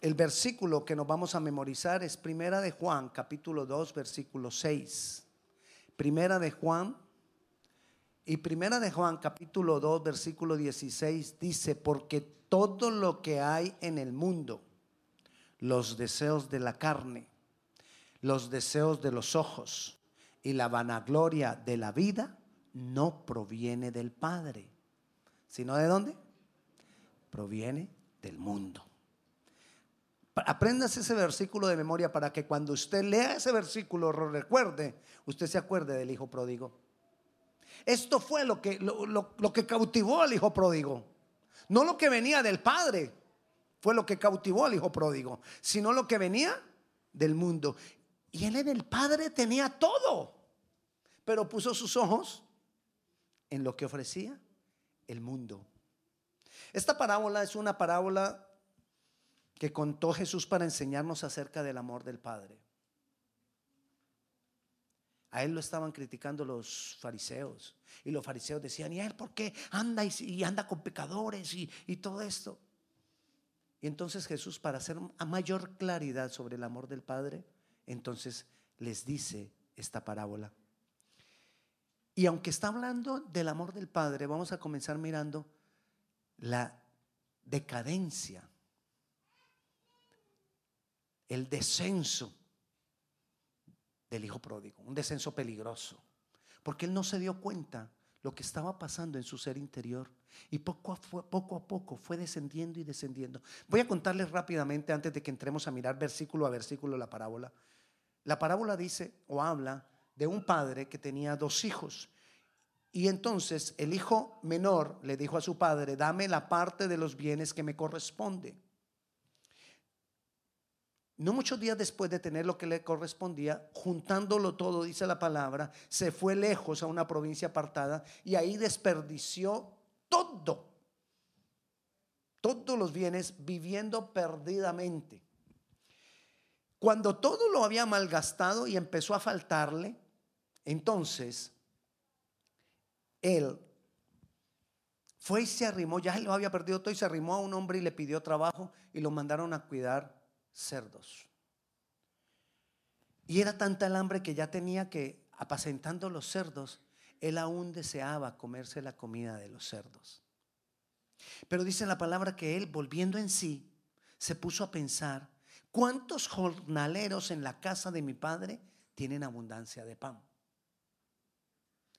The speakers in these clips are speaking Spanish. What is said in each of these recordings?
el versículo que nos vamos a memorizar es Primera de Juan, capítulo 2, versículo 6. Primera de Juan y Primera de Juan, capítulo 2, versículo 16 dice, porque todo lo que hay en el mundo, los deseos de la carne, los deseos de los ojos y la vanagloria de la vida, no proviene del Padre, sino de dónde? Proviene del mundo. Aprendas ese versículo de memoria para que cuando usted lea ese versículo lo recuerde, usted se acuerde del hijo pródigo. Esto fue lo que, lo, que cautivó al hijo pródigo. No lo que venía del padre fue lo que cautivó al hijo pródigo, sino lo que venía del mundo. Y él en el padre tenía todo, pero puso sus ojos en lo que ofrecía el mundo. Esta parábola es una parábola que contó Jesús para enseñarnos acerca del amor del Padre. A él lo estaban criticando los fariseos. Y los fariseos decían, ¿y él por qué anda y, anda con pecadores y, y todo esto? Y entonces Jesús, para hacer a mayor claridad sobre el amor del Padre, entonces les dice esta parábola. Y aunque está hablando del amor del Padre, vamos a comenzar mirando la decadencia el descenso del hijo pródigo, un descenso peligroso, porque él no se dio cuenta lo que estaba pasando en su ser interior y poco a, poco fue descendiendo y descendiendo. Voy a contarles rápidamente antes de que entremos a mirar versículo a versículo la parábola. La parábola dice o habla de un padre que tenía dos hijos y entonces el hijo menor le dijo a su padre, dame la parte de los bienes que me corresponde. No muchos días después de tener lo que le correspondía, juntándolo todo, dice la palabra, se fue lejos a una provincia apartada y ahí desperdició todo, todos los bienes viviendo perdidamente. Cuando todo lo había malgastado y empezó a faltarle, entonces él fue y se arrimó, ya él lo había perdido todo y se arrimó a un hombre y le pidió trabajo y lo mandaron a cuidar cerdos. Y era tanta el hambre que ya tenía que, apacentando los cerdos, él aún deseaba comerse la comida de los cerdos. Pero dice la palabra que él, volviendo en sí, se puso a pensar, ¿cuántos jornaleros en la casa de mi padre tienen abundancia de pan?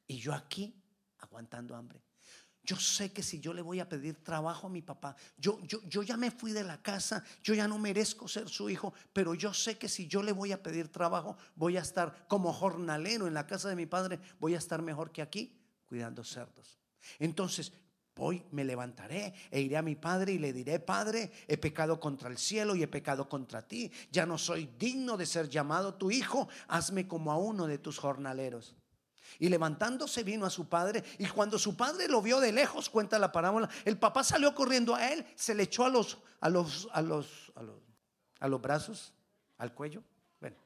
Y yo aquí aguantando hambre. Yo sé que si yo le voy a pedir trabajo a mi papá, yo, yo, yo ya me fui de la casa, yo ya no merezco ser su hijo, pero yo sé que si yo le voy a pedir trabajo, voy a estar como jornalero en la casa de mi padre, voy a estar mejor que aquí cuidando cerdos. Entonces, Hoy me levantaré e iré a mi padre y le diré, Padre, he pecado contra el cielo y he pecado contra ti. Ya no soy digno de ser llamado tu hijo. Hazme como a uno de tus jornaleros. Y levantándose vino a su padre. Y cuando su padre lo vio de lejos, cuenta la parábola, el papá salió corriendo a él, se le echó a los, a los, a los, a los, a los brazos, al cuello. Bueno,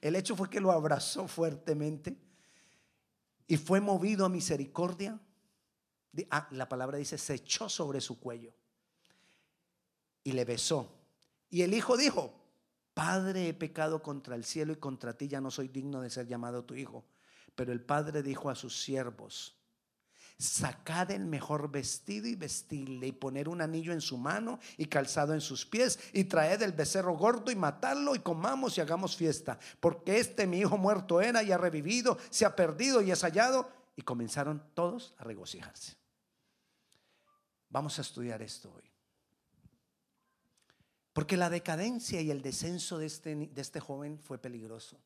el hecho fue que lo abrazó fuertemente y fue movido a misericordia. Ah, la palabra dice, se echó sobre su cuello y le besó. Y el hijo dijo, Padre, he pecado contra el cielo y contra ti, ya no soy digno de ser llamado tu hijo. Pero el padre dijo a sus siervos, sacad el mejor vestido y vestirle y poner un anillo en su mano y calzado en sus pies y traed el becerro gordo y matadlo y comamos y hagamos fiesta, porque este mi hijo muerto era y ha revivido, se ha perdido y es hallado. Y comenzaron todos a regocijarse. Vamos a estudiar esto hoy. Porque la decadencia y el descenso de este, de este joven fue peligroso.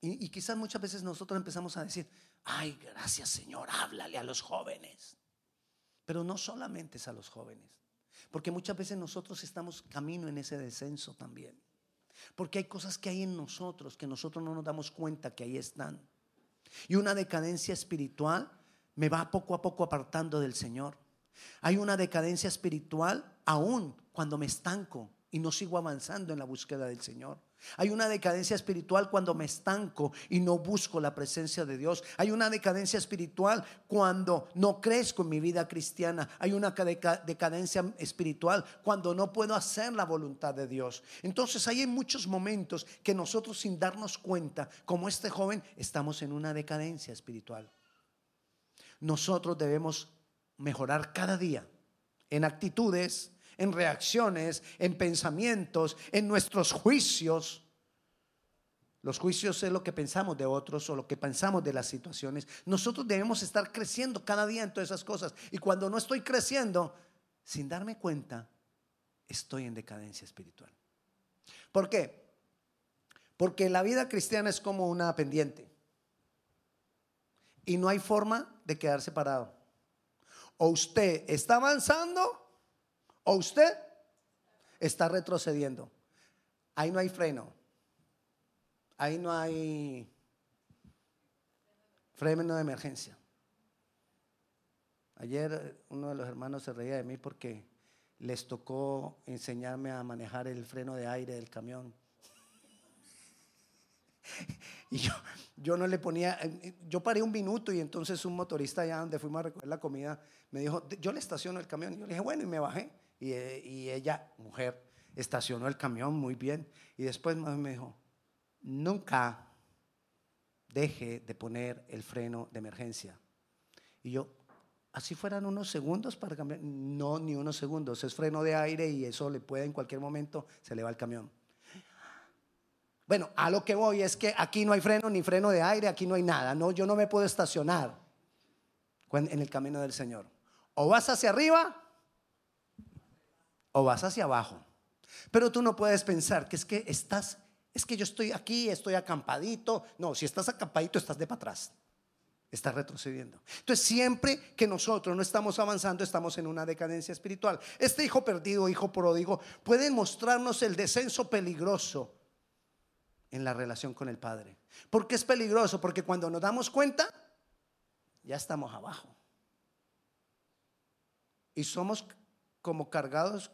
Y, quizás muchas veces nosotros empezamos a decir, ay, gracias Señor, háblale a los jóvenes. Pero no solamente es a los jóvenes, porque muchas veces nosotros estamos camino en ese descenso también. Porque hay cosas que hay en nosotros que nosotros no nos damos cuenta que ahí están. Y una decadencia espiritual me va poco a poco apartando del Señor. Hay una decadencia espiritual aún cuando me estanco y no sigo avanzando en la búsqueda del Señor. Hay una decadencia espiritual cuando me estanco y no busco la presencia de Dios. Hay una decadencia espiritual cuando no crezco en mi vida cristiana. Hay una decadencia espiritual cuando no puedo hacer la voluntad de Dios. Entonces hay muchos momentos que nosotros sin darnos cuenta, como este joven, estamos en una decadencia espiritual. Nosotros debemos mejorar cada día en actitudes, en reacciones, en pensamientos, en nuestros juicios. Los juicios es lo que pensamos de otros o lo que pensamos de las situaciones. Nosotros debemos estar creciendo cada día en todas esas cosas. Y cuando no estoy creciendo, sin darme cuenta, estoy en decadencia espiritual. ¿Por qué? Porque la vida cristiana es como una pendiente. Y no hay forma de quedar separado. O usted está avanzando o usted está retrocediendo. Ahí no hay freno. Ahí no hay freno de emergencia. Ayer uno de los hermanos se reía de mí porque les tocó enseñarme a manejar el freno de aire del camión. Y yo, yo no le ponía, yo paré un minuto y entonces un motorista allá donde fuimos a recoger la comida me dijo, yo le estaciono el camión. Y yo le dije, bueno, y me bajé. Eh, y, ella, mujer, estacionó el camión muy bien. Y después me dijo, nunca deje de poner el freno de emergencia. Y yo, así fueran unos segundos para cambiar. No, ni unos segundos. Es freno de aire y eso le puede en cualquier momento, se le va el camión. Bueno, a lo que voy es que aquí no hay freno ni freno de aire, aquí no hay nada. No, yo no me puedo estacionar en el camino del Señor. O vas hacia arriba o vas hacia abajo. Pero tú no puedes pensar que es que estás, es que yo estoy aquí, estoy acampadito. No, si estás acampadito, estás de para atrás. Estás retrocediendo. Entonces, siempre que nosotros no estamos avanzando, estamos en una decadencia espiritual. Este hijo perdido, hijo pródigo, puede mostrarnos el descenso peligroso en la relación con el Padre. ¿Por qué es peligroso? Porque cuando nos damos cuenta, ya estamos abajo. Y somos como cargados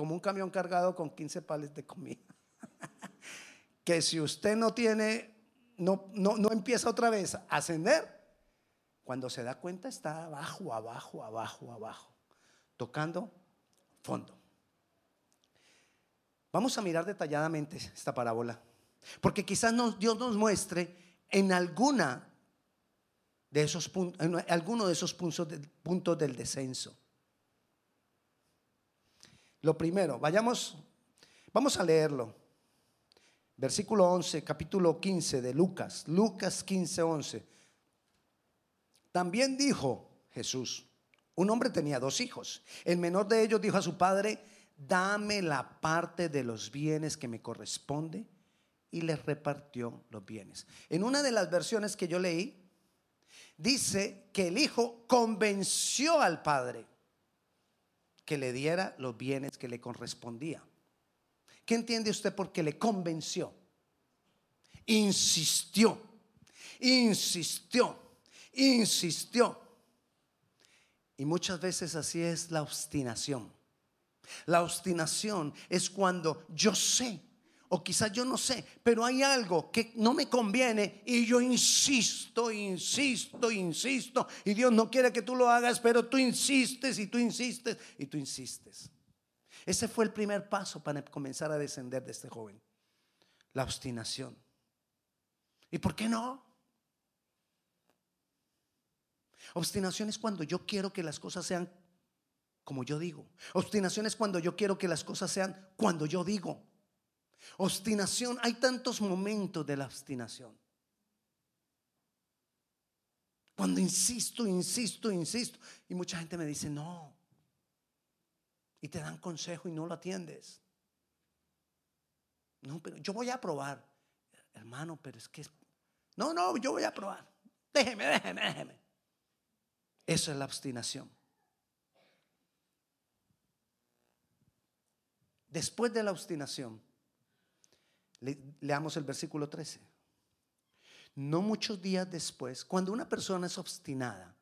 como un camión cargado con 15 pales de comida. que si usted no tiene, no, no, no empieza otra vez a ascender, cuando se da cuenta está abajo, abajo, abajo, abajo, tocando fondo. Vamos a mirar detalladamente esta parábola, porque quizás Dios nos muestre en alguna de esos en alguno de esos puntos del descenso. Lo primero, vayamos, vamos a leerlo. Versículo 11, capítulo 15 de Lucas, Lucas 15, 11. También dijo Jesús, un hombre tenía dos hijos. El menor de ellos dijo a su padre, dame la parte de los bienes que me corresponde y les repartió los bienes. En una de las versiones que yo leí, dice que el hijo convenció al padre que le diera los bienes que le correspondían. ¿Qué entiende usted porque le convenció? Insistió, insistió, insistió. Y muchas veces así es la obstinación. La obstinación es cuando yo sé o quizás yo no sé, pero hay algo que no me conviene y yo insisto, insisto, insisto, y Dios no quiere que tú lo hagas, pero tú insistes y tú insistes y tú insistes. Ese fue el primer paso para comenzar a descender de este joven, la obstinación. ¿Y por qué no? Obstinación es cuando yo quiero que las cosas sean como yo digo. Obstinación es cuando yo quiero que las cosas sean cuando yo digo. Obstinación, hay tantos momentos de la obstinación. Cuando insisto, insisto, insisto. Y mucha gente me dice, no. Y te dan consejo y no lo atiendes. No, pero yo voy a probar. Hermano, pero es que... No, no, yo voy a probar. Déjeme, déjeme, déjeme. Eso es la obstinación. Después de la obstinación, leamos el versículo 13. No muchos días después, cuando una persona es obstinada,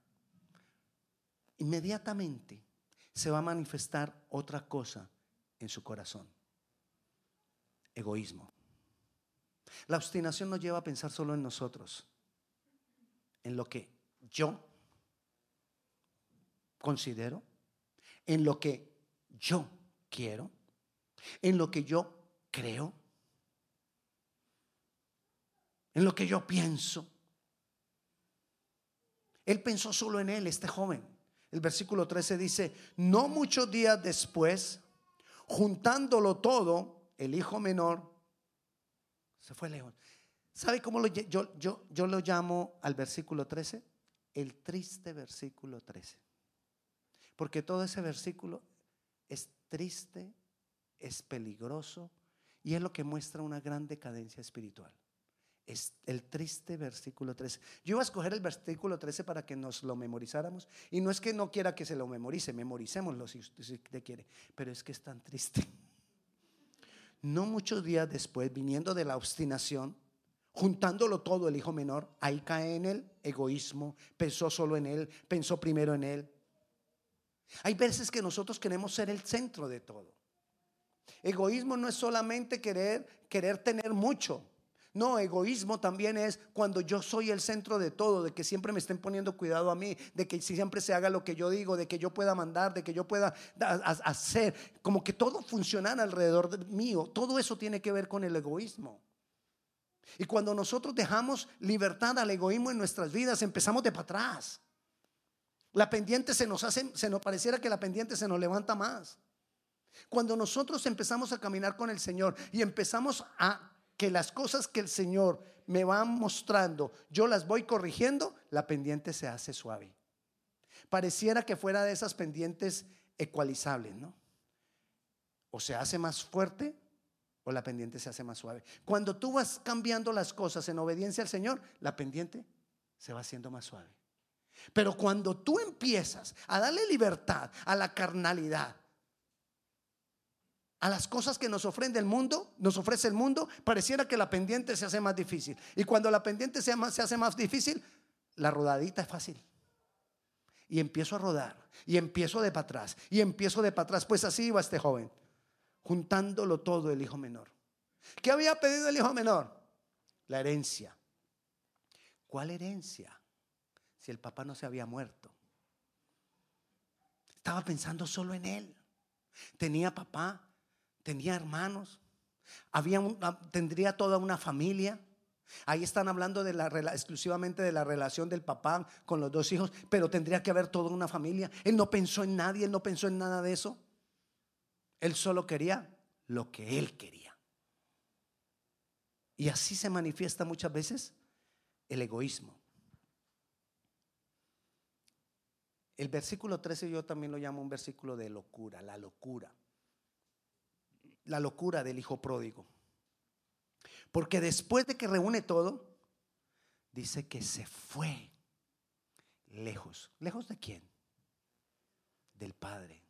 inmediatamente se va a manifestar otra cosa en su corazón. egoísmo. La obstinación nos lleva a pensar solo en nosotros, en lo que yo considero, en lo que yo quiero, en lo que yo creo, en lo que yo pienso. Él pensó solo en él, este joven. El versículo 13 dice, no muchos días después, juntándolo todo, el hijo menor se fue lejos. ¿Sabe cómo lo, yo, yo, yo lo llamo al versículo 13? El triste versículo 13. Porque todo ese versículo es triste, es peligroso y es lo que muestra una gran decadencia espiritual. Es el triste versículo 13. Yo iba a escoger el versículo 13 para que nos lo memorizáramos. Y no es que no quiera que se lo memorice, memoricémoslo si usted quiere, pero es que es tan triste. No muchos días después, viniendo de la obstinación, juntándolo todo el hijo menor, ahí cae en el egoísmo, pensó solo en él, pensó primero en él. Hay veces que nosotros queremos ser el centro de todo. Egoísmo no es solamente querer querer tener mucho. No, egoísmo también es cuando yo soy el centro de todo, de que siempre me estén poniendo cuidado a mí, de que siempre se haga lo que yo digo, de que yo pueda mandar, de que yo pueda hacer, como que todo funciona alrededor de mío. Todo eso tiene que ver con el egoísmo. Y cuando nosotros dejamos libertad al egoísmo en nuestras vidas, empezamos de para atrás. La pendiente se nos hace, se nos pareciera que la pendiente se nos levanta más. Cuando nosotros empezamos a caminar con el Señor y empezamos a que las cosas que el Señor me va mostrando, yo las voy corrigiendo, la pendiente se hace suave. Pareciera que fuera de esas pendientes ecualizables, ¿no? O se hace más fuerte o la pendiente se hace más suave. Cuando tú vas cambiando las cosas en obediencia al Señor, la pendiente se va haciendo más suave. Pero cuando tú empiezas a darle libertad a la carnalidad, a las cosas que nos ofrece el mundo, nos ofrece el mundo, pareciera que la pendiente se hace más difícil. Y cuando la pendiente se, se hace más difícil, la rodadita es fácil. Y empiezo a rodar, y empiezo de para atrás, y empiezo de para atrás. Pues así iba este joven, juntándolo todo el hijo menor. ¿Qué había pedido el hijo menor? La herencia. ¿Cuál herencia? Si el papá no se había muerto. Estaba pensando solo en él. Tenía papá, tenía hermanos, había ah, tendría toda una familia. Ahí están hablando exclusivamente de la relación del papá con los dos hijos, pero tendría que haber toda una familia. Él no pensó en nadie, él no pensó en nada de eso. Él solo quería lo que él quería. Y así se manifiesta muchas veces el egoísmo. El versículo 13 yo también lo llamo un versículo de locura, la locura la locura del hijo pródigo. Porque después de que reúne todo, dice que se fue lejos. ¿Lejos de quién? Del Padre.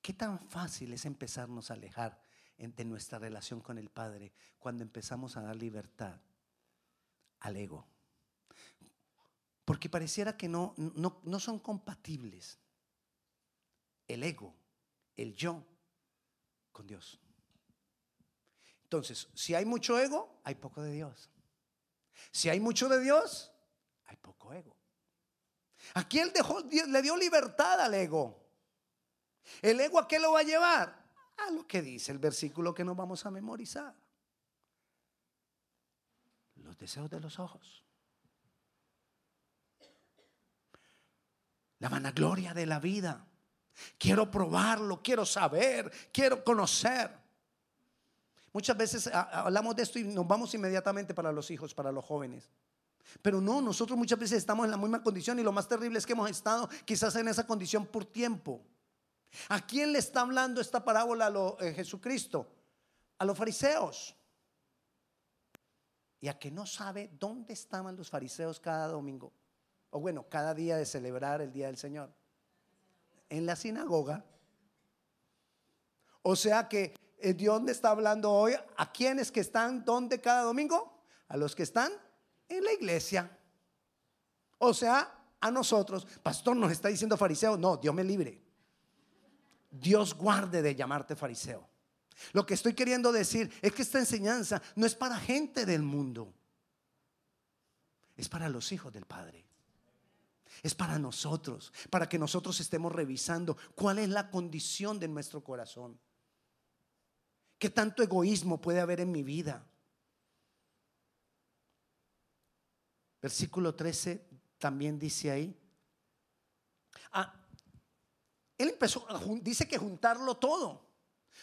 ¿Qué tan fácil es empezarnos a alejar de nuestra relación con el Padre cuando empezamos a dar libertad al ego? Porque pareciera que no, no, no son compatibles. El ego, el yo Dios. Entonces, si hay mucho ego, hay poco de Dios. Si hay mucho de Dios, hay poco ego. Aquí él dejó, le dio libertad al ego. ¿El ego a qué lo va a llevar? A lo que dice el versículo que nos vamos a memorizar. Los deseos de los ojos. La vanagloria de la vida. Quiero probarlo, quiero saber, quiero conocer. Muchas veces hablamos de esto y nos vamos inmediatamente para los hijos, para los jóvenes. Pero no, nosotros muchas veces estamos en la misma condición y lo más terrible es que hemos estado quizás en esa condición por tiempo. ¿A quién le está hablando esta parábola a eh, Jesucristo? A los fariseos. Y a que no sabe dónde estaban los fariseos cada domingo. O bueno, cada día de celebrar el día del Señor en la sinagoga. O sea que eh, Dios le está hablando hoy a quienes que están donde cada domingo, a los que están en la iglesia. O sea, a nosotros, pastor nos está diciendo fariseo, no, Dios me libre. Dios guarde de llamarte fariseo. Lo que estoy queriendo decir es que esta enseñanza no es para gente del mundo, es para los hijos del Padre. Es para nosotros, para que nosotros estemos revisando cuál es la condición de nuestro corazón. ¿Qué tanto egoísmo puede haber en mi vida? Versículo 13 también dice ahí. Ah, él empezó, dice que juntarlo todo.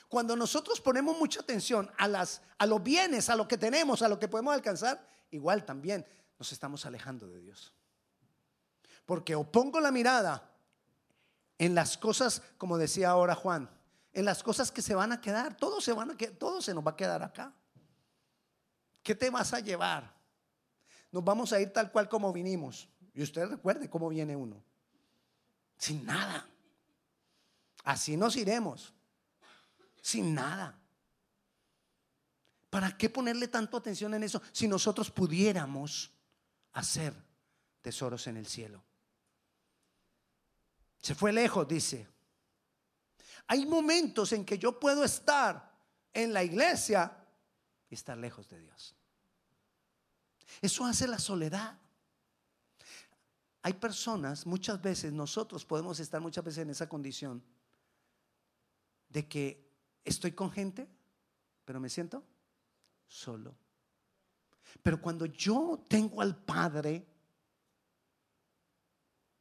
Cuando nosotros ponemos mucha atención a, las, a los bienes, a lo que tenemos, a lo que podemos alcanzar, igual también nos estamos alejando de Dios. Porque o pongo la mirada en las cosas, como decía ahora Juan, en las cosas que se van a quedar, todo se, van a, todo se nos va a quedar acá. ¿Qué te vas a llevar? Nos vamos a ir tal cual como vinimos. Y usted recuerde cómo viene uno. Sin nada. Así nos iremos sin nada. ¿Para qué ponerle tanto atención en eso si nosotros pudiéramos hacer tesoros en el cielo? Se fue lejos, dice. Hay momentos en que yo puedo estar en la iglesia y estar lejos de Dios. Eso hace la soledad. Hay personas, muchas veces nosotros podemos estar muchas veces en esa condición de que Estoy con gente, pero me siento solo. Pero cuando yo tengo al Padre,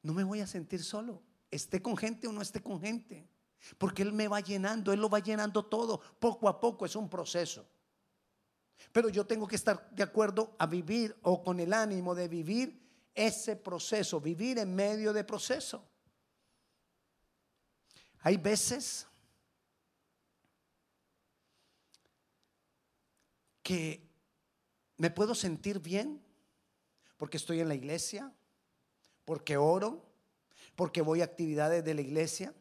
no me voy a sentir solo. Esté con gente o no esté con gente. Porque Él me va llenando, Él lo va llenando todo. Poco a poco es un proceso. Pero yo tengo que estar de acuerdo a vivir o con el ánimo de vivir ese proceso, vivir en medio de proceso. Hay veces que me puedo sentir bien porque estoy en la iglesia, porque oro, porque voy a actividades de la iglesia.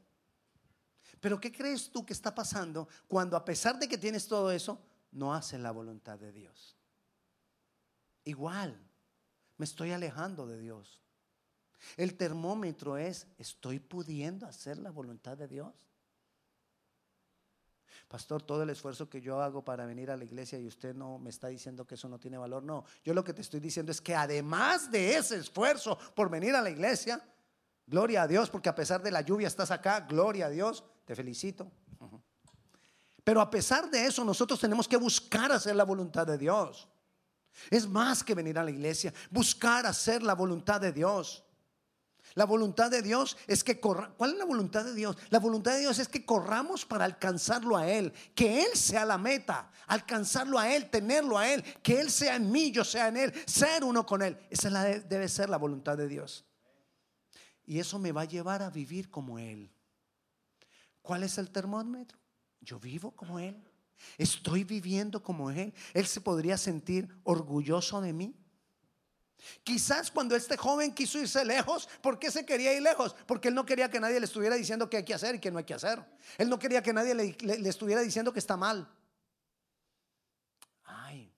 Pero ¿qué crees tú que está pasando cuando a pesar de que tienes todo eso, no haces la voluntad de Dios? Igual, me estoy alejando de Dios. El termómetro es, ¿estoy pudiendo hacer la voluntad de Dios? pastor, todo el esfuerzo que yo hago para venir a la iglesia y usted no me está diciendo que eso no tiene valor. No, yo lo que te estoy diciendo es que además de ese esfuerzo por venir a la iglesia, gloria a Dios, porque a pesar de la lluvia estás acá, gloria a Dios, te felicito. Pero a pesar de eso, nosotros tenemos que buscar hacer la voluntad de Dios. Es más que venir a la iglesia, buscar hacer la voluntad de Dios. La voluntad de Dios es que corra. ¿Cuál es la voluntad de Dios? La voluntad de Dios es que corramos para alcanzarlo a Él. Que Él sea la meta. Alcanzarlo a Él, tenerlo a Él. Que Él sea en mí, yo sea en Él. Ser uno con Él. Esa debe ser la voluntad de Dios. Y eso me va a llevar a vivir como Él. ¿Cuál es el termómetro? Yo vivo como Él. Estoy viviendo como Él. Él se podría sentir orgulloso de mí. Quizás cuando este joven quiso irse lejos, ¿por qué se quería ir lejos? Porque él no quería que nadie le estuviera diciendo qué hay que hacer y qué no hay que hacer. Él no quería que nadie le, estuviera diciendo que está mal. Ay,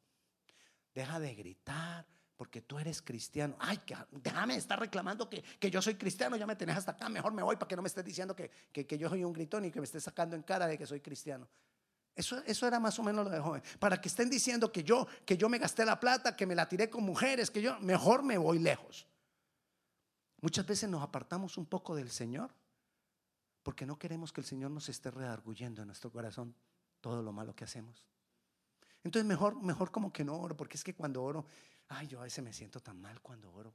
deja de gritar porque tú eres cristiano. Ay, déjame estar reclamando que, yo soy cristiano, ya me tenés hasta acá, mejor me voy para que no me estés diciendo que, que yo soy un gritón y que me estés sacando en cara de que soy cristiano. Eso, eso, era más o menos lo de joven. Para que estén diciendo que yo, que yo me gasté la plata, que me la tiré con mujeres, que yo mejor me voy lejos. Muchas veces nos apartamos un poco del Señor porque no queremos que el Señor nos esté redarguyendo en nuestro corazón todo lo malo que hacemos. Entonces mejor, mejor como que no oro, porque es que cuando oro, ay, yo a veces me siento tan mal cuando oro.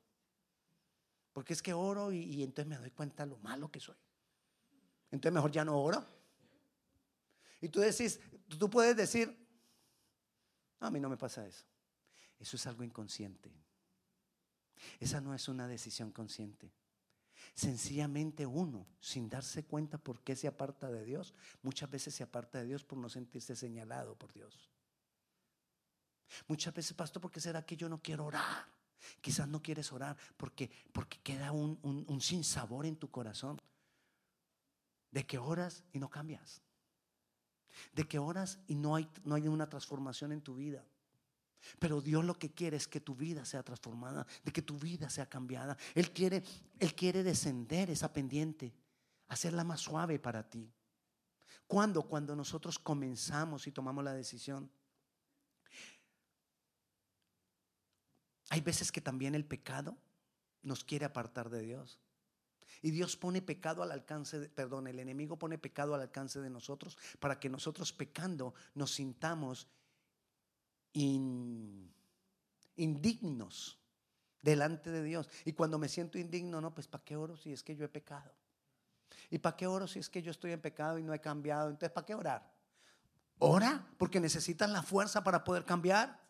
Porque es que oro y, entonces me doy cuenta lo malo que soy. Entonces mejor ya no oro. Y tú decís, tú puedes decir, a mí no me pasa eso. Eso es algo inconsciente. Esa no es una decisión consciente. Sencillamente uno, sin darse cuenta por qué se aparta de Dios, muchas veces se aparta de Dios por no sentirse señalado por Dios. Muchas veces, pastor, ¿por qué será que yo no quiero orar? Quizás no quieres orar porque, porque queda un, un, un sinsabor en tu corazón de que oras y no cambias de que oras y no hay, no hay una transformación en tu vida. Pero Dios lo que quiere es que tu vida sea transformada, de que tu vida sea cambiada. Él quiere, Él quiere descender esa pendiente, hacerla más suave para ti. ¿Cuándo? Cuando nosotros comenzamos y tomamos la decisión. Hay veces que también el pecado nos quiere apartar de Dios. Y Dios pone pecado al alcance, de, perdón, el enemigo pone pecado al alcance de nosotros para que nosotros pecando nos sintamos indignos delante de Dios. Y cuando me siento indigno, no, pues ¿para qué oro si es que yo he pecado? ¿Y para qué oro si es que yo estoy en pecado y no he cambiado? Entonces, ¿para qué orar? Ora porque necesitas la fuerza para poder cambiar.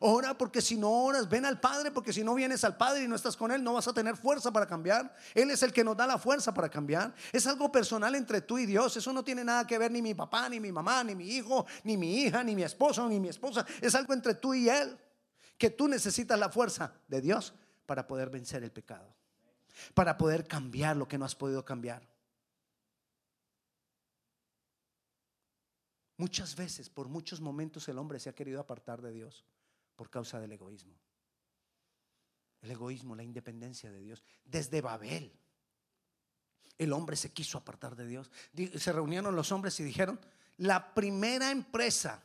Ora porque si no oras, ven al Padre, porque si no vienes al Padre y no estás con Él, no vas a tener fuerza para cambiar. Él es el que nos da la fuerza para cambiar. Es algo personal entre tú y Dios. Eso no tiene nada que ver ni mi papá, ni mi mamá, ni mi hijo, ni mi hija, ni mi esposo, ni mi esposa. Es algo entre tú y Él. Que tú necesitas la fuerza de Dios para poder vencer el pecado. Para poder cambiar lo que no has podido cambiar. Muchas veces, por muchos momentos, el hombre se ha querido apartar de Dios por causa del egoísmo. El egoísmo, la independencia de Dios. Desde Babel, el hombre se quiso apartar de Dios. Se reunieron los hombres y dijeron, la primera empresa,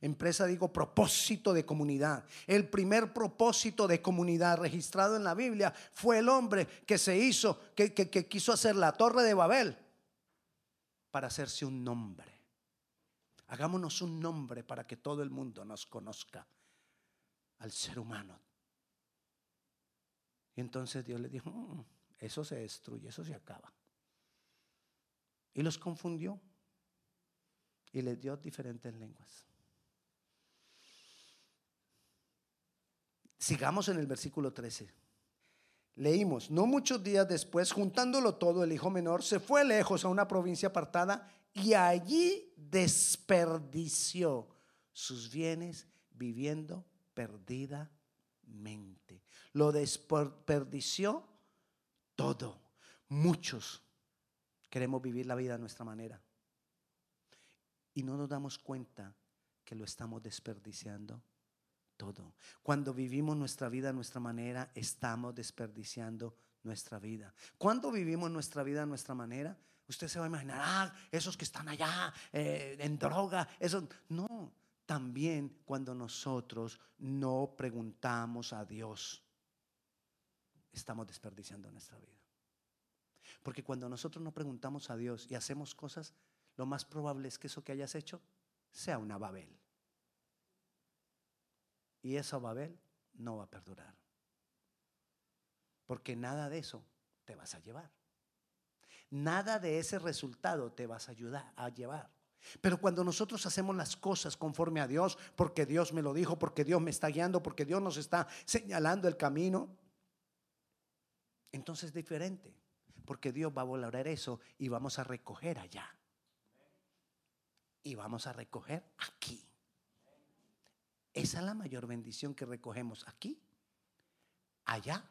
empresa digo propósito de comunidad, el primer propósito de comunidad registrado en la Biblia fue el hombre que se hizo, que, que quiso hacer la torre de Babel para hacerse un nombre. Hagámonos un nombre para que todo el mundo nos conozca al ser humano. Y entonces Dios le dijo, mm, eso se destruye, eso se acaba. Y los confundió y les dio diferentes lenguas. Sigamos en el versículo 13. Leímos, no muchos días después, juntándolo todo, el hijo menor se fue lejos a una provincia apartada y allí desperdició sus bienes viviendo perdidamente. Lo desperdició todo. Muchos queremos vivir la vida a nuestra manera. Y no nos damos cuenta que lo estamos desperdiciando todo. Cuando vivimos nuestra vida a nuestra manera, estamos desperdiciando nuestra vida. Cuando vivimos nuestra vida a nuestra manera, usted se va a imaginar, ah, esos que están allá eh, en droga, esos. No, también cuando nosotros no preguntamos a Dios, estamos desperdiciando nuestra vida. Porque cuando nosotros no preguntamos a Dios y hacemos cosas, lo más probable es que eso que hayas hecho sea una Babel. Y esa Babel no va a perdurar. Porque nada de eso te vas a llevar. Nada de ese resultado te vas a ayudar a llevar. Pero cuando nosotros hacemos las cosas conforme a Dios, porque Dios me lo dijo, porque Dios me está guiando, porque Dios nos está señalando el camino, entonces es diferente, porque Dios va a valorar eso y vamos a recoger allá. Y vamos a recoger aquí. Esa es la mayor bendición que recogemos aquí, allá.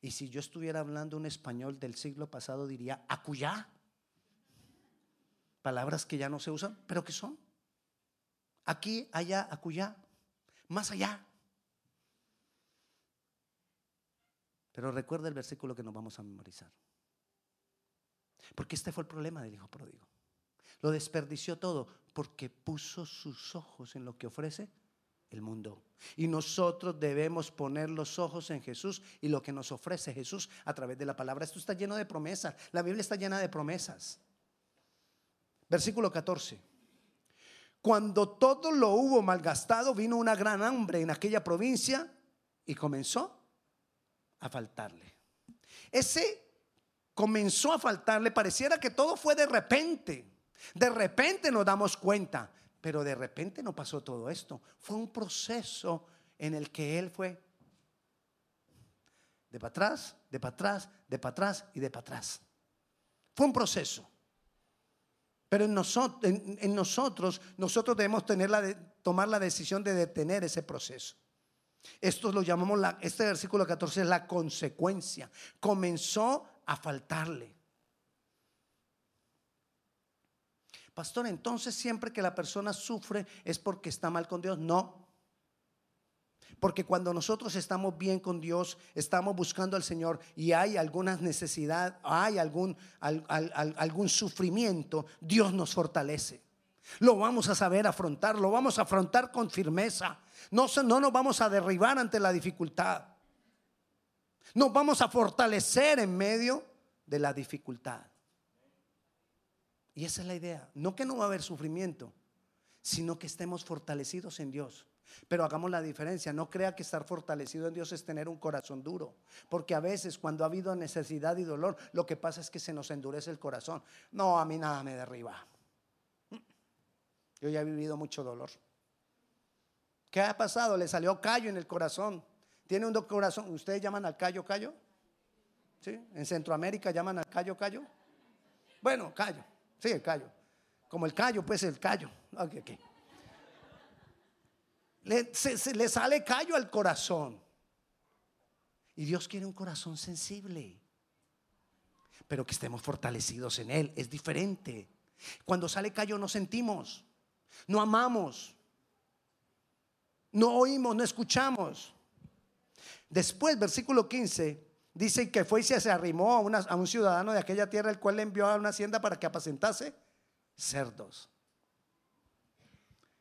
Y si yo estuviera hablando un español del siglo pasado, diría acuyá palabras que ya no se usan, pero que son. Aquí, allá, acullá, más allá. Pero recuerda el versículo que nos vamos a memorizar. Porque este fue el problema del hijo pródigo. Lo desperdició todo porque puso sus ojos en lo que ofrece el mundo. Y nosotros debemos poner los ojos en Jesús y lo que nos ofrece Jesús a través de la palabra. Esto está lleno de promesas. La Biblia está llena de promesas. Versículo 14. Cuando todo lo hubo malgastado, vino una gran hambre en aquella provincia y comenzó a faltarle. Ese comenzó a faltarle, pareciera que todo fue de repente. De repente nos damos cuenta, pero de repente no pasó todo esto. Fue un proceso en el que él fue de para atrás, de para atrás, de para atrás y de para atrás. Fue un proceso. Pero en, nosotros, nosotros debemos tener la tomar la decisión de detener ese proceso. Esto lo llamamos, la, este versículo 14 es la consecuencia. Comenzó a faltarle. Pastor, entonces siempre que la persona sufre es porque está mal con Dios. No. Porque cuando nosotros estamos bien con Dios, estamos buscando al Señor y hay alguna necesidad, hay algún, algún sufrimiento, Dios nos fortalece. Lo vamos a saber afrontar, lo vamos a afrontar con firmeza. No, no nos vamos a derribar ante la dificultad. Nos vamos a fortalecer en medio de la dificultad. Y esa es la idea. No que no va a haber sufrimiento, sino que estemos fortalecidos en Dios. Pero hagamos la diferencia. No crea que estar fortalecido en Dios es tener un corazón duro. Porque a veces cuando ha habido necesidad y dolor, lo que pasa es que se nos endurece el corazón. No, a mí nada me derriba. Yo ya he vivido mucho dolor. ¿Qué ha pasado? Le salió callo en el corazón. Tiene un corazón. ¿Ustedes llaman al callo callo? ¿Sí? En Centroamérica llaman al callo callo. Bueno, callo. Sí, el callo. Como el callo, pues el callo. Le, le sale callo al corazón. Y Dios quiere un corazón sensible. Pero que estemos fortalecidos en Él. Es diferente. Cuando sale callo no sentimos. No amamos. No oímos, no escuchamos. Después, versículo 15, dice que fue y se arrimó a, a un ciudadano de aquella tierra, el cual le envió a una hacienda para que apacentase cerdos.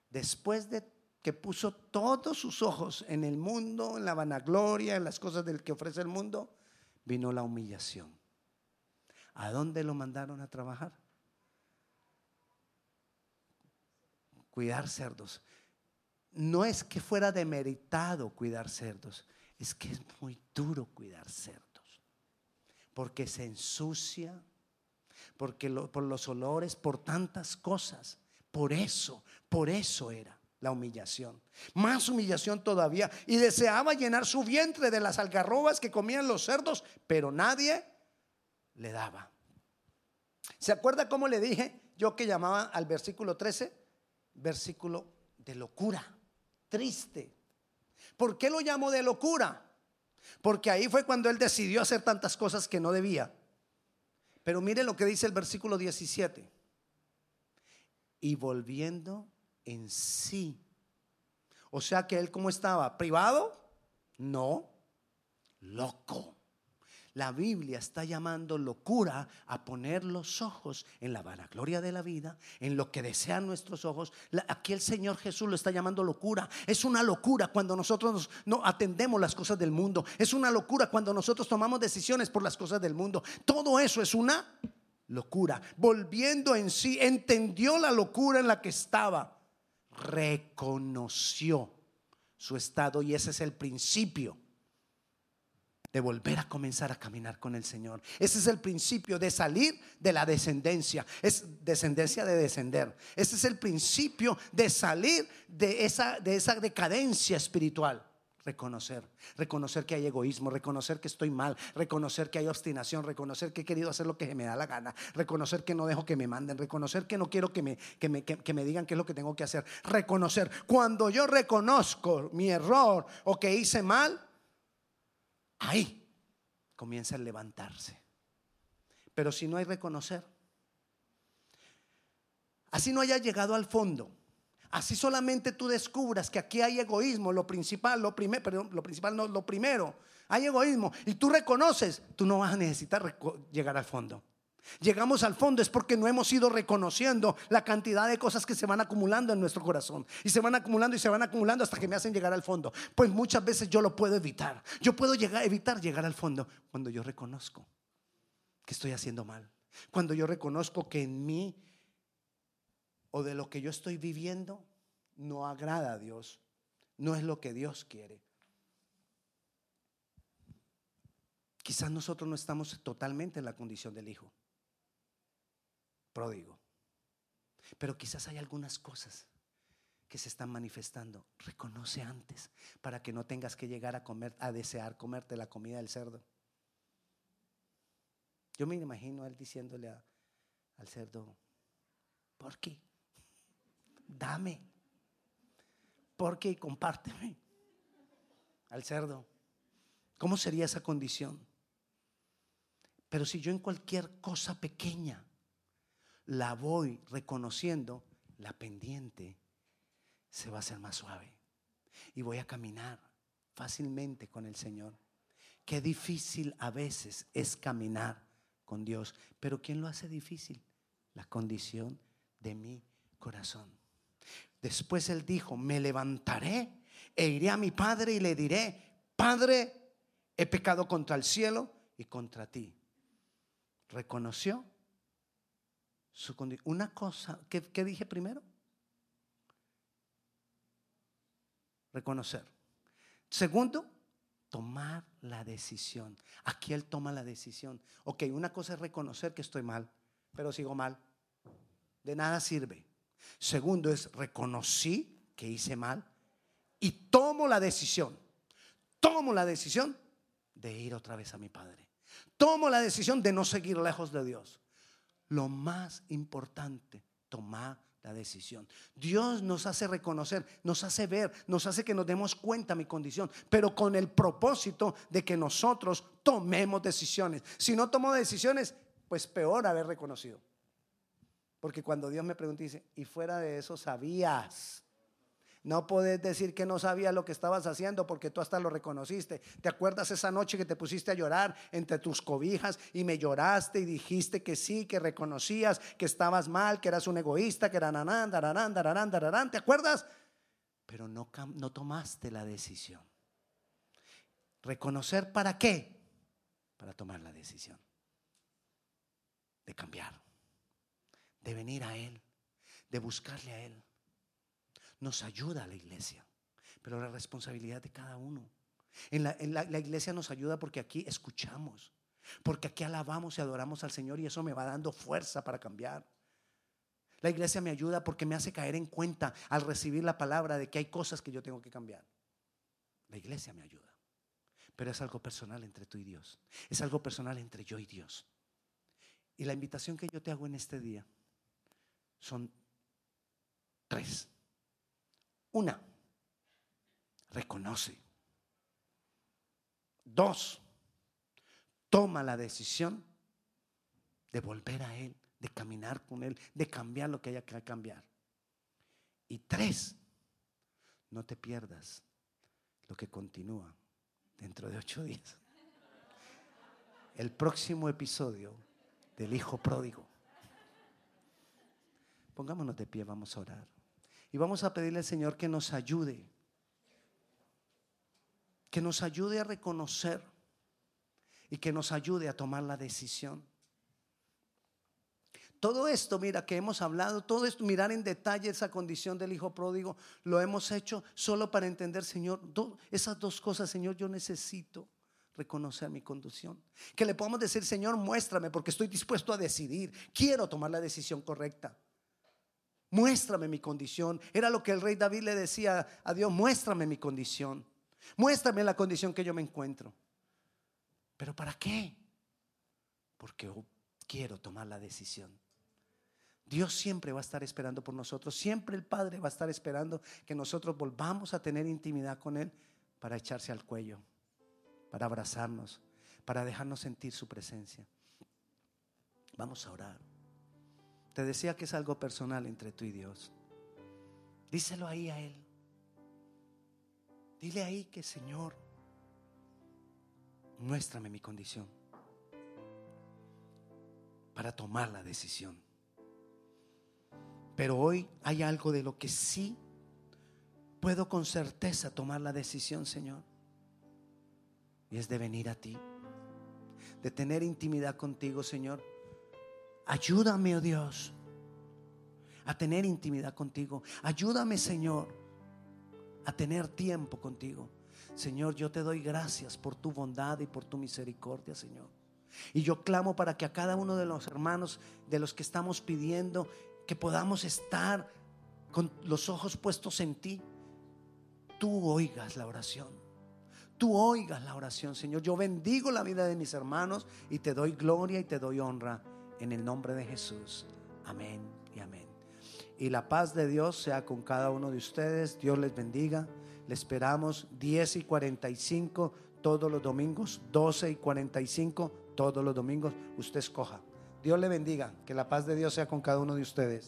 Después de que puso todos sus ojos en el mundo, en la vanagloria, en las cosas del que ofrece el mundo, vino la humillación. ¿A dónde lo mandaron a trabajar? Cuidar cerdos. No es que fuera demeritado cuidar cerdos, es que es muy duro cuidar cerdos. Porque se ensucia, porque por los olores, por tantas cosas. Por eso, por eso era la humillación. Más humillación todavía. Y deseaba llenar su vientre de las algarrobas que comían los cerdos, pero nadie le daba. ¿Se acuerda cómo le dije yo que llamaba al versículo 13? Versículo de locura, triste. ¿Por qué lo llamo de locura? Porque ahí fue cuando él decidió hacer tantas cosas que no debía. Pero mire lo que dice el versículo 17. Y volviendo en sí. O sea que él como estaba, privado, no, loco. La Biblia está llamando locura a poner los ojos en la vanagloria de la vida, en lo que desean nuestros ojos. Aquí el Señor Jesús lo está llamando locura. Es una locura cuando nosotros no atendemos las cosas del mundo. Es una locura cuando nosotros tomamos decisiones por las cosas del mundo. Todo eso es una locura. Volviendo en sí, entendió la locura en la que estaba. Reconoció su estado y ese es el principio de volver a comenzar a caminar con el Señor. Ese es el principio de salir de la descendencia. Es descendencia de descender. Ese es el principio de salir de esa, de esa decadencia espiritual. Reconocer, reconocer que hay egoísmo, reconocer que estoy mal, reconocer que hay obstinación, reconocer que he querido hacer lo que me da la gana, reconocer que no dejo que me manden, reconocer que no quiero que me, que me, que me digan qué es lo que tengo que hacer, reconocer. Cuando yo reconozco mi error o que hice mal, ahí comienza a levantarse. Pero si no hay reconocer, así no haya llegado al fondo, así solamente tú descubras que aquí hay egoísmo, lo principal, lo primero, pero lo principal no, lo primero, hay egoísmo y tú reconoces, tú no vas a necesitar llegar al fondo. Llegamos al fondo es porque no hemos ido reconociendo la cantidad de cosas que se van acumulando en nuestro corazón. Y se van acumulando y se van acumulando hasta que me hacen llegar al fondo. Pues muchas veces yo lo puedo evitar. Yo puedo evitar llegar al fondo cuando yo reconozco que estoy haciendo mal. Cuando yo reconozco que en mí o de lo que yo estoy viviendo no agrada a Dios. No es lo que Dios quiere. Quizás nosotros no estamos totalmente en la condición del Hijo pródigo. Pero quizás hay algunas cosas que se están manifestando. Reconoce antes para que no tengas que llegar a comer, a desear comerte la comida del cerdo. Yo me imagino él diciéndole al cerdo, ¿por qué? Dame. ¿Por qué? Compárteme. Al cerdo. ¿Cómo sería esa condición? Pero si yo en cualquier cosa pequeña la voy reconociendo, la pendiente se va a hacer más suave. Y voy a caminar fácilmente con el Señor. Qué difícil a veces es caminar con Dios. Pero ¿quién lo hace difícil? La condición de mi corazón. Después él dijo, me levantaré e iré a mi padre y le diré, Padre, he pecado contra el cielo y contra ti. Reconoció su condición. Una cosa, ¿qué, ¿qué dije primero? Reconocer. Segundo, tomar la decisión. Aquí Él toma la decisión. Ok, una cosa es reconocer que estoy mal, pero sigo mal. De nada sirve. Segundo es reconocí que hice mal y tomo la decisión. Tomo la decisión de ir otra vez a mi Padre. Tomo la decisión de no seguir lejos de Dios. Lo más importante, tomar la decisión. Dios nos hace reconocer, nos hace ver, nos hace que nos demos cuenta mi condición, pero con el propósito de que nosotros tomemos decisiones. Si no tomo decisiones, pues peor haber reconocido. Porque cuando Dios me pregunta, dice, y fuera de eso sabías no puedes decir que no sabías lo que estabas haciendo porque tú hasta lo reconociste. ¿Te acuerdas esa noche que te pusiste a llorar entre tus cobijas y me lloraste y dijiste que sí, que reconocías que estabas mal, que eras un egoísta, que era nanán, dararán, dararán? ¿Te acuerdas? Pero no, no tomaste la decisión. ¿Reconocer para qué? Para tomar la decisión de cambiar, de venir a Él, de buscarle a Él nos ayuda a la iglesia, pero la responsabilidad de cada uno. En, la, iglesia nos ayuda porque aquí escuchamos, porque aquí alabamos y adoramos al Señor y eso me va dando fuerza para cambiar. La iglesia me ayuda porque me hace caer en cuenta al recibir la palabra de que hay cosas que yo tengo que cambiar. La iglesia me ayuda. Pero es algo personal entre tú y Dios. Es algo personal entre yo y Dios. Y la invitación que yo te hago en este día son tres. Una, reconoce. Dos, toma la decisión de volver a Él, de caminar con Él, de cambiar lo que haya que cambiar. Y tres, no te pierdas lo que continúa dentro de ocho días. El próximo episodio del Hijo Pródigo. Pongámonos de pie, vamos a orar. Y vamos a pedirle al Señor que nos ayude, que nos ayude a reconocer y que nos ayude a tomar la decisión. Todo esto, mira, que hemos hablado, todo esto, mirar en detalle esa condición del hijo pródigo, lo hemos hecho solo para entender, Señor, esas dos cosas, Señor, yo necesito reconocer mi conducción. Que le podamos decir, Señor, muéstrame porque estoy dispuesto a decidir, quiero tomar la decisión correcta. Muéstrame mi condición. Era lo que el rey David le decía a Dios, muéstrame mi condición. Muéstrame la condición que yo me encuentro. ¿Pero para qué? Porque quiero tomar la decisión. Dios siempre va a estar esperando por nosotros. Siempre el Padre va a estar esperando que nosotros volvamos a tener intimidad con Él para echarse al cuello, para abrazarnos, para dejarnos sentir su presencia. Vamos a orar. Te decía que es algo personal entre tú y Dios. Díselo ahí a Él. Dile ahí que Señor, muéstrame mi condición para tomar la decisión. Pero hoy hay algo de lo que sí puedo con certeza tomar la decisión, Señor. Y es de venir a ti, de tener intimidad contigo, Señor Ayúdame, oh Dios, a tener intimidad contigo. Ayúdame, Señor, a tener tiempo contigo. Señor, yo te doy gracias por tu bondad y por tu misericordia, Señor. Y yo clamo para que a cada uno de los hermanos, de los que estamos pidiendo, que podamos estar con los ojos puestos en ti, tú oigas la oración. Tú oigas la oración, Señor. Yo bendigo la vida de mis hermanos y te doy gloria y te doy honra en el nombre de Jesús. Amén y amén. Y la paz de Dios sea con cada uno de ustedes. Dios les bendiga. Le esperamos 10 y 45 todos los domingos, 12 y 45 todos los domingos. Usted escoja. Dios le bendiga. Que la paz de Dios sea con cada uno de ustedes.